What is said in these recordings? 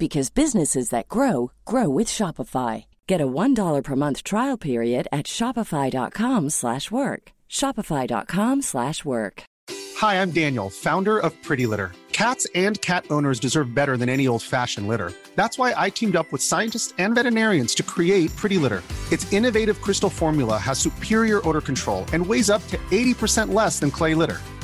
because businesses that grow grow with Shopify. Get a $1 per month trial period at shopify.com/work. shopify.com/work. Hi, I'm Daniel, founder of Pretty Litter. Cats and cat owners deserve better than any old-fashioned litter. That's why I teamed up with scientists and veterinarians to create Pretty Litter. Its innovative crystal formula has superior odor control and weighs up to 80% less than clay litter.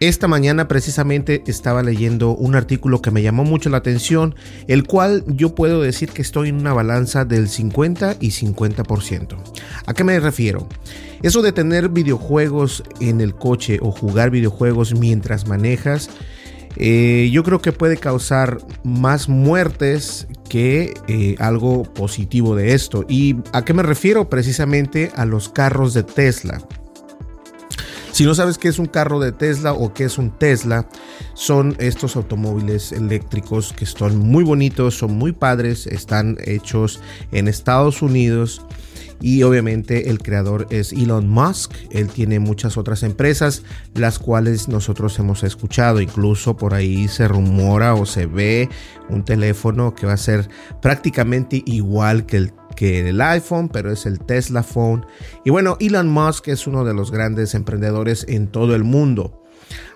Esta mañana precisamente estaba leyendo un artículo que me llamó mucho la atención, el cual yo puedo decir que estoy en una balanza del 50 y 50%. ¿A qué me refiero? Eso de tener videojuegos en el coche o jugar videojuegos mientras manejas, eh, yo creo que puede causar más muertes que eh, algo positivo de esto. ¿Y a qué me refiero? Precisamente a los carros de Tesla. Si no sabes qué es un carro de Tesla o qué es un Tesla, son estos automóviles eléctricos que son muy bonitos, son muy padres, están hechos en Estados Unidos y obviamente el creador es Elon Musk. Él tiene muchas otras empresas, las cuales nosotros hemos escuchado. Incluso por ahí se rumora o se ve un teléfono que va a ser prácticamente igual que el que el iPhone, pero es el Tesla Phone. Y bueno, Elon Musk es uno de los grandes emprendedores en todo el mundo.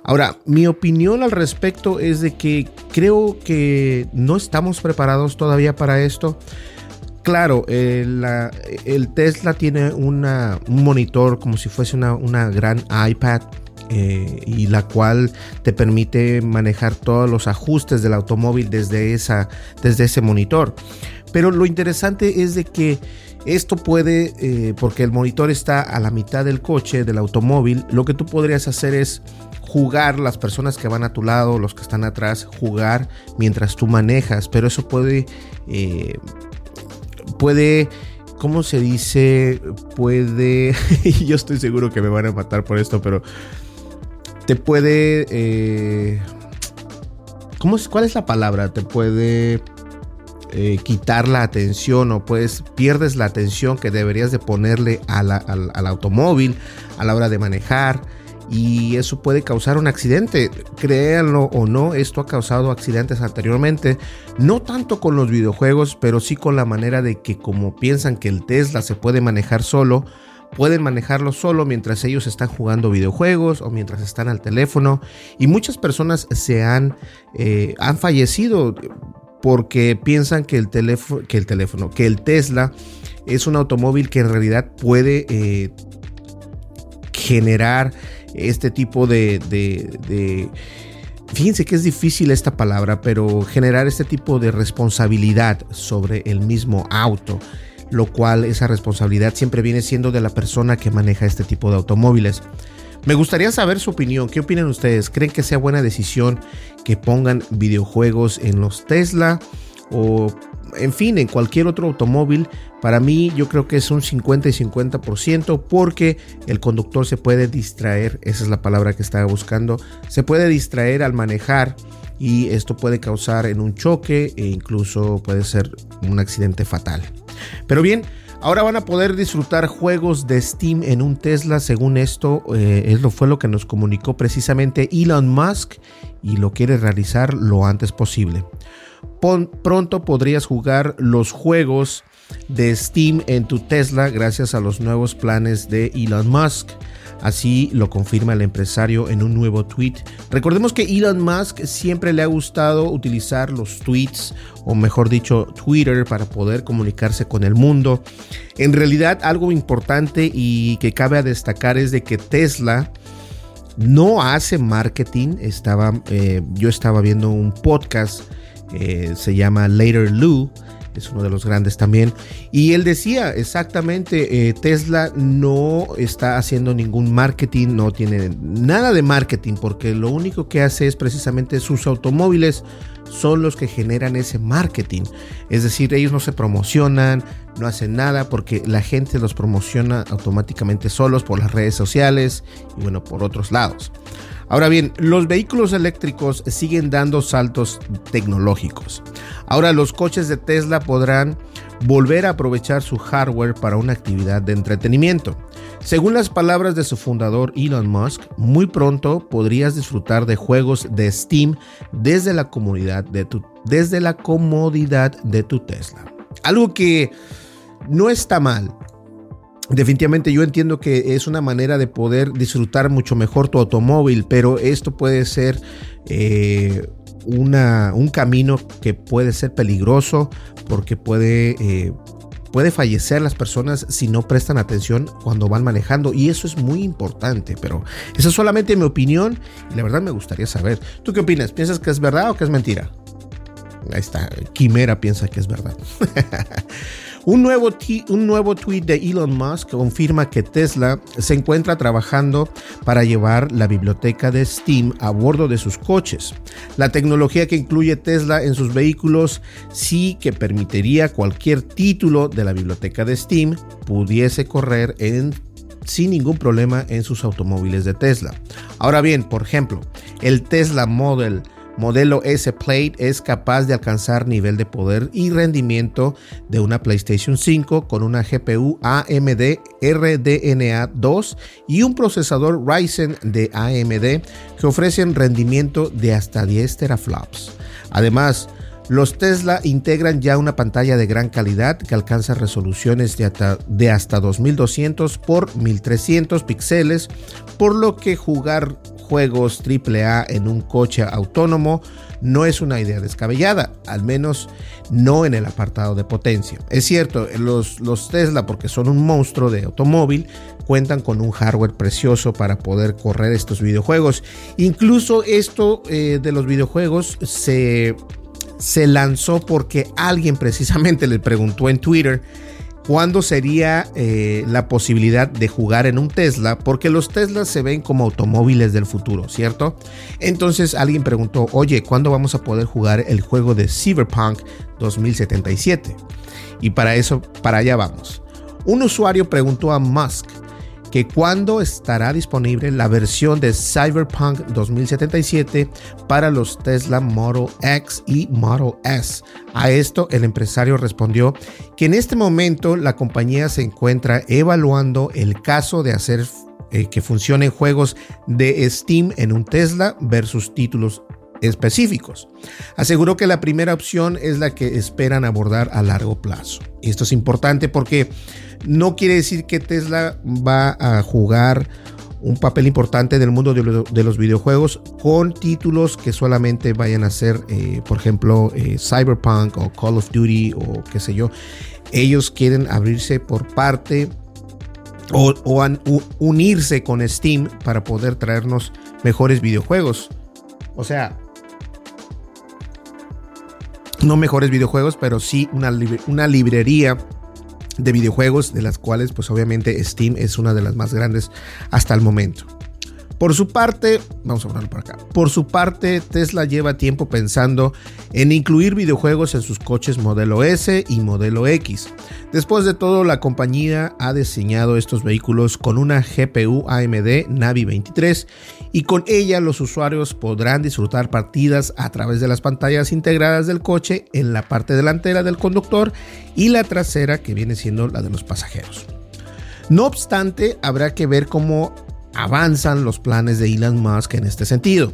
Ahora, mi opinión al respecto es de que creo que no estamos preparados todavía para esto. Claro, el, Tesla tiene un monitor como si fuese una, una gran iPad eh, y la cual te permite manejar todos los ajustes del automóvil desde, esa, desde ese monitor. Pero lo interesante es de que esto puede, eh, porque el monitor está a la mitad del coche, del automóvil, lo que tú podrías hacer es jugar las personas que van a tu lado, los que están atrás, jugar mientras tú manejas, pero eso puede, eh, puede, ¿cómo se dice? Puede, yo estoy seguro que me van a matar por esto, pero te puede... Eh, ¿cómo es, ¿Cuál es la palabra? Te puede eh, quitar la atención o pues pierdes la atención que deberías de ponerle al, al automóvil a la hora de manejar y eso puede causar un accidente. Créanlo o no, esto ha causado accidentes anteriormente, no tanto con los videojuegos, pero sí con la manera de que como piensan que el Tesla se puede manejar solo, pueden manejarlo solo mientras ellos están jugando videojuegos o mientras están al teléfono. Y muchas personas se han, eh, han fallecido porque piensan que el, teléfono, que el Tesla es un automóvil que en realidad puede eh, generar este tipo de, de Fíjense que es difícil esta palabra, pero generar este tipo de responsabilidad sobre el mismo auto lo cual esa responsabilidad siempre viene siendo de la persona que maneja este tipo de automóviles. Me gustaría saber su opinión, ¿qué opinan ustedes? ¿Creen que sea buena decisión que pongan videojuegos en los Tesla o en fin, en cualquier otro automóvil? Para mí yo creo que es un 50 y 50% porque el conductor se puede distraer, esa es la palabra que estaba buscando, se puede distraer al manejar y esto puede causar en un choque e incluso puede ser un accidente fatal. Pero bien, ahora van a poder disfrutar juegos de Steam en un Tesla. Según esto, eh, eso fue lo que nos comunicó precisamente Elon Musk y lo quiere realizar lo antes posible. pronto podrías jugar los juegos de Steam en tu Tesla gracias a los nuevos planes de Elon Musk. Así lo confirma el empresario en un nuevo tweet. Recordemos que Elon Musk siempre le ha gustado utilizar los tweets, o mejor dicho, Twitter, para poder comunicarse con el mundo. En realidad, algo importante y que cabe destacar es de que Tesla no hace marketing. Estaba, eh, yo estaba viendo un podcast, eh, se llama Later Lou es uno de los grandes también. Y él decía exactamente, eh, Tesla no está haciendo ningún marketing, no tiene nada de marketing, porque lo único que hace es precisamente sus automóviles son los que generan ese marketing. Es decir, ellos no se promocionan, no hacen nada porque la gente los promociona automáticamente solos por las redes sociales y bueno, por otros lados. Ahora bien, los vehículos eléctricos siguen dando saltos tecnológicos. Ahora los coches de Tesla podrán volver a aprovechar su hardware para una actividad de entretenimiento. Según las palabras de su fundador Elon Musk, muy pronto podrías disfrutar de juegos de Steam desde la de tu, desde la comodidad de tu Tesla. Algo que no está mal, Definitivamente yo entiendo que es una manera de poder disfrutar mucho mejor tu automóvil, pero esto puede ser eh, una, un camino que puede ser peligroso porque puede, eh, puede fallecer las personas si no prestan atención cuando van manejando y eso es muy importante, pero esa es solamente mi opinión y la verdad me gustaría saber. ¿Tú qué opinas? ¿Piensas que es verdad o que es mentira? Ahí está, Quimera piensa que es verdad. Un nuevo, un nuevo tweet de Elon Musk confirma que Tesla se encuentra trabajando para llevar la biblioteca de Steam a bordo de sus coches. La tecnología que incluye Tesla en sus vehículos sí que permitiría cualquier título de la biblioteca de Steam pudiese correr sin ningún problema en sus automóviles de Tesla. Ahora bien, por ejemplo, el Tesla Model modelo S Plate es capaz de alcanzar nivel de poder y rendimiento de una PlayStation 5 con una GPU AMD RDNA 2 y un procesador Ryzen de AMD que ofrecen rendimiento de hasta 10 teraflops. Además, los Tesla integran ya una pantalla de gran calidad que alcanza resoluciones de hasta, de hasta 2200 por 1300 píxeles, por lo que jugar juegos AAA en un coche autónomo no es una idea descabellada, al menos no en el apartado de potencia. Es cierto, los, Tesla, porque son un monstruo de automóvil, cuentan con un hardware precioso para poder correr estos videojuegos. Incluso esto eh, de los videojuegos se se lanzó porque alguien precisamente le preguntó en Twitter cuándo sería eh, la posibilidad de jugar en un Tesla, porque los Teslas se ven como automóviles del futuro, ¿cierto? Entonces alguien preguntó, oye, ¿cuándo vamos a poder jugar el juego de Cyberpunk 2077? Y para eso, para allá vamos. Un usuario preguntó a Musk, que cuando estará disponible la versión de Cyberpunk 2077 para los Tesla Model X y Model S. A esto el empresario respondió que en este momento la compañía se encuentra evaluando el caso de hacer eh, que funcionen juegos de Steam en un Tesla versus títulos específicos. Aseguró que la primera opción es la que esperan abordar a largo plazo. Y esto es importante porque no quiere decir que Tesla va a jugar un papel importante en el mundo de, los videojuegos con títulos que solamente vayan a ser, eh, por ejemplo, eh, Cyberpunk o Call of Duty o qué sé yo. Ellos quieren abrirse por parte o, unirse con Steam para poder traernos mejores videojuegos. O sea, no mejores videojuegos, pero sí una, una librería de videojuegos, de las cuales pues obviamente Steam es una de las más grandes hasta el momento. Por su parte, vamos a hablar por acá. Por su parte, Tesla lleva tiempo pensando en incluir videojuegos en sus coches modelo S y modelo X. Después de todo, la compañía ha diseñado estos vehículos con una GPU AMD Navi 23 y con ella los usuarios podrán disfrutar partidas a través de las pantallas integradas del coche en la parte delantera del conductor y la trasera que viene siendo la de los pasajeros. No obstante, habrá que ver cómo avanzan los planes de Elon Musk en este sentido.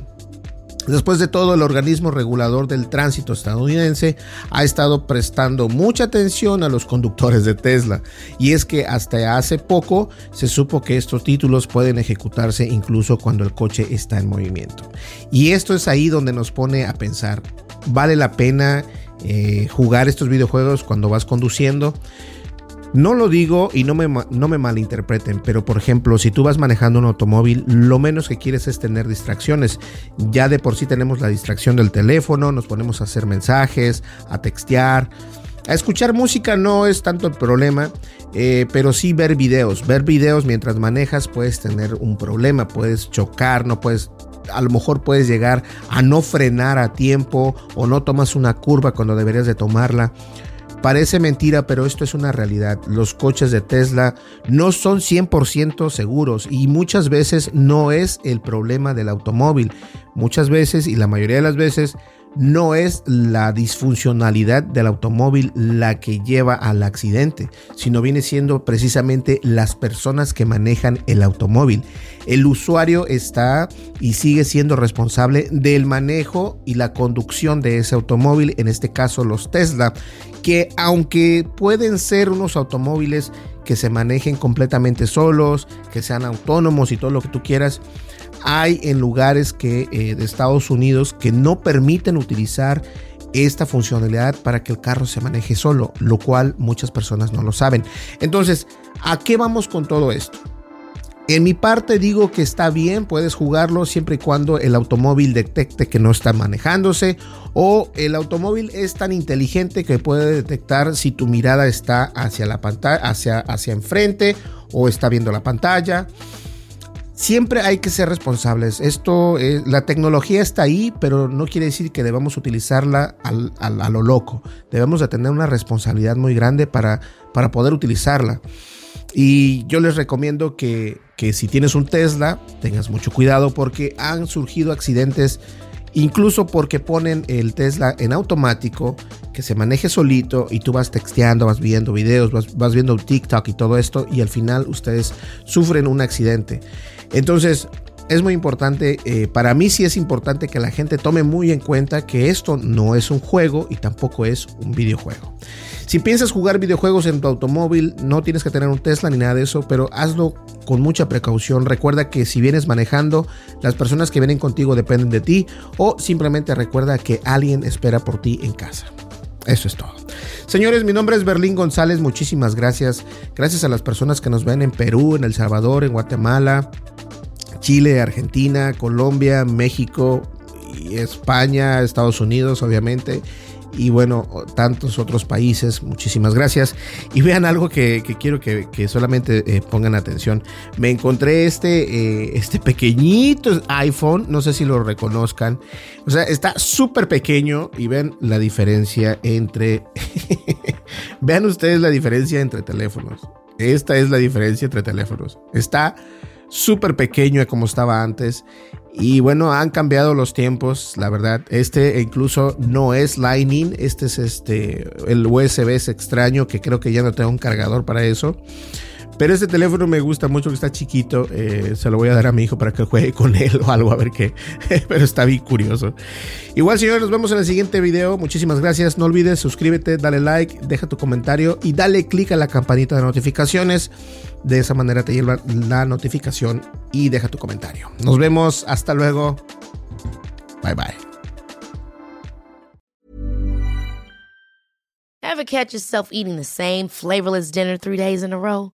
Después de todo, el organismo regulador del tránsito estadounidense ha estado prestando mucha atención a los conductores de Tesla. Y es que hasta hace poco se supo que estos títulos pueden ejecutarse incluso cuando el coche está en movimiento. Y esto es ahí donde nos pone a pensar, ¿vale la pena eh, jugar estos videojuegos cuando vas conduciendo? No lo digo y no me, no me malinterpreten, pero por ejemplo, si tú vas manejando un automóvil, lo menos que quieres es tener distracciones. Ya de por sí tenemos la distracción del teléfono, nos ponemos a hacer mensajes, a textear. A escuchar música no es tanto el problema, eh, pero sí ver videos. Ver videos mientras manejas puedes tener un problema, puedes chocar, no puedes a lo mejor puedes llegar a no frenar a tiempo o no tomas una curva cuando deberías de tomarla. Parece mentira, pero esto es una realidad. Los coches de Tesla no son 100% seguros y muchas veces no es el problema del automóvil. Muchas veces y la mayoría de las veces no es la disfuncionalidad del automóvil la que lleva al accidente, sino viene siendo precisamente las personas que manejan el automóvil. El usuario está y sigue siendo responsable del manejo y la conducción de ese automóvil, en este caso los Tesla, que aunque pueden ser unos automóviles que se manejen completamente solos, que sean autónomos y todo lo que tú quieras, hay en lugares que, eh, de Estados Unidos que no permiten utilizar esta funcionalidad para que el carro se maneje solo, lo cual muchas personas no lo saben. Entonces, ¿a qué vamos con todo esto? En mi parte digo que está bien, puedes jugarlo siempre y cuando el automóvil detecte que no está manejándose o el automóvil es tan inteligente que puede detectar si tu mirada está hacia la pantalla, hacia, hacia enfrente o está viendo la pantalla siempre hay que ser responsables. Esto, la tecnología está ahí, pero no quiere decir que debamos utilizarla a lo loco. Debemos de tener una responsabilidad muy grande para, para poder utilizarla. Y yo les recomiendo que, que si tienes un Tesla, tengas mucho cuidado porque han surgido accidentes incluso porque ponen el Tesla en automático, que se maneje solito y tú vas texteando, vas viendo videos, vas, vas viendo TikTok y todo esto y al final ustedes sufren un accidente. Entonces, es muy importante, eh, para mí sí es importante que la gente tome muy en cuenta que esto no es un juego y tampoco es un videojuego. Si piensas jugar videojuegos en tu automóvil, no tienes que tener un Tesla ni nada de eso, pero hazlo con mucha precaución. Recuerda que si vienes manejando, las personas que vienen contigo dependen de ti o simplemente recuerda que alguien espera por ti en casa. Eso es todo. Señores, mi nombre es Berlín González. Muchísimas gracias. Gracias a las personas que nos ven en Perú, en El Salvador, en Guatemala, Chile, Argentina, Colombia, México, España, Estados Unidos, obviamente y bueno, tantos otros países. Muchísimas gracias. Y vean algo que, quiero que, solamente eh, pongan atención. Me encontré este, eh, este pequeñito iPhone, no sé si lo reconozcan. O sea, está súper pequeño y vean la diferencia entre... vean ustedes la diferencia entre teléfonos. Esta es la diferencia entre teléfonos. Está súper pequeño como estaba antes. Y bueno, han cambiado los tiempos, la verdad. Este incluso no es Lightning, este es este, el USB es extraño, que creo que ya no tengo un cargador para eso. Pero este teléfono me gusta mucho, que está chiquito. Eh, se lo voy a dar a mi hijo para que juegue con él o algo, a ver qué. Pero está bien curioso. Igual, señores, nos vemos en el siguiente video. Muchísimas gracias. No olvides suscríbete, dale like, deja tu comentario y dale click a la campanita de notificaciones. De esa manera te lleva la notificación y deja tu comentario. Nos vemos. Hasta luego. Bye bye. Ever catch yourself eating the same flavorless dinner three days in a row?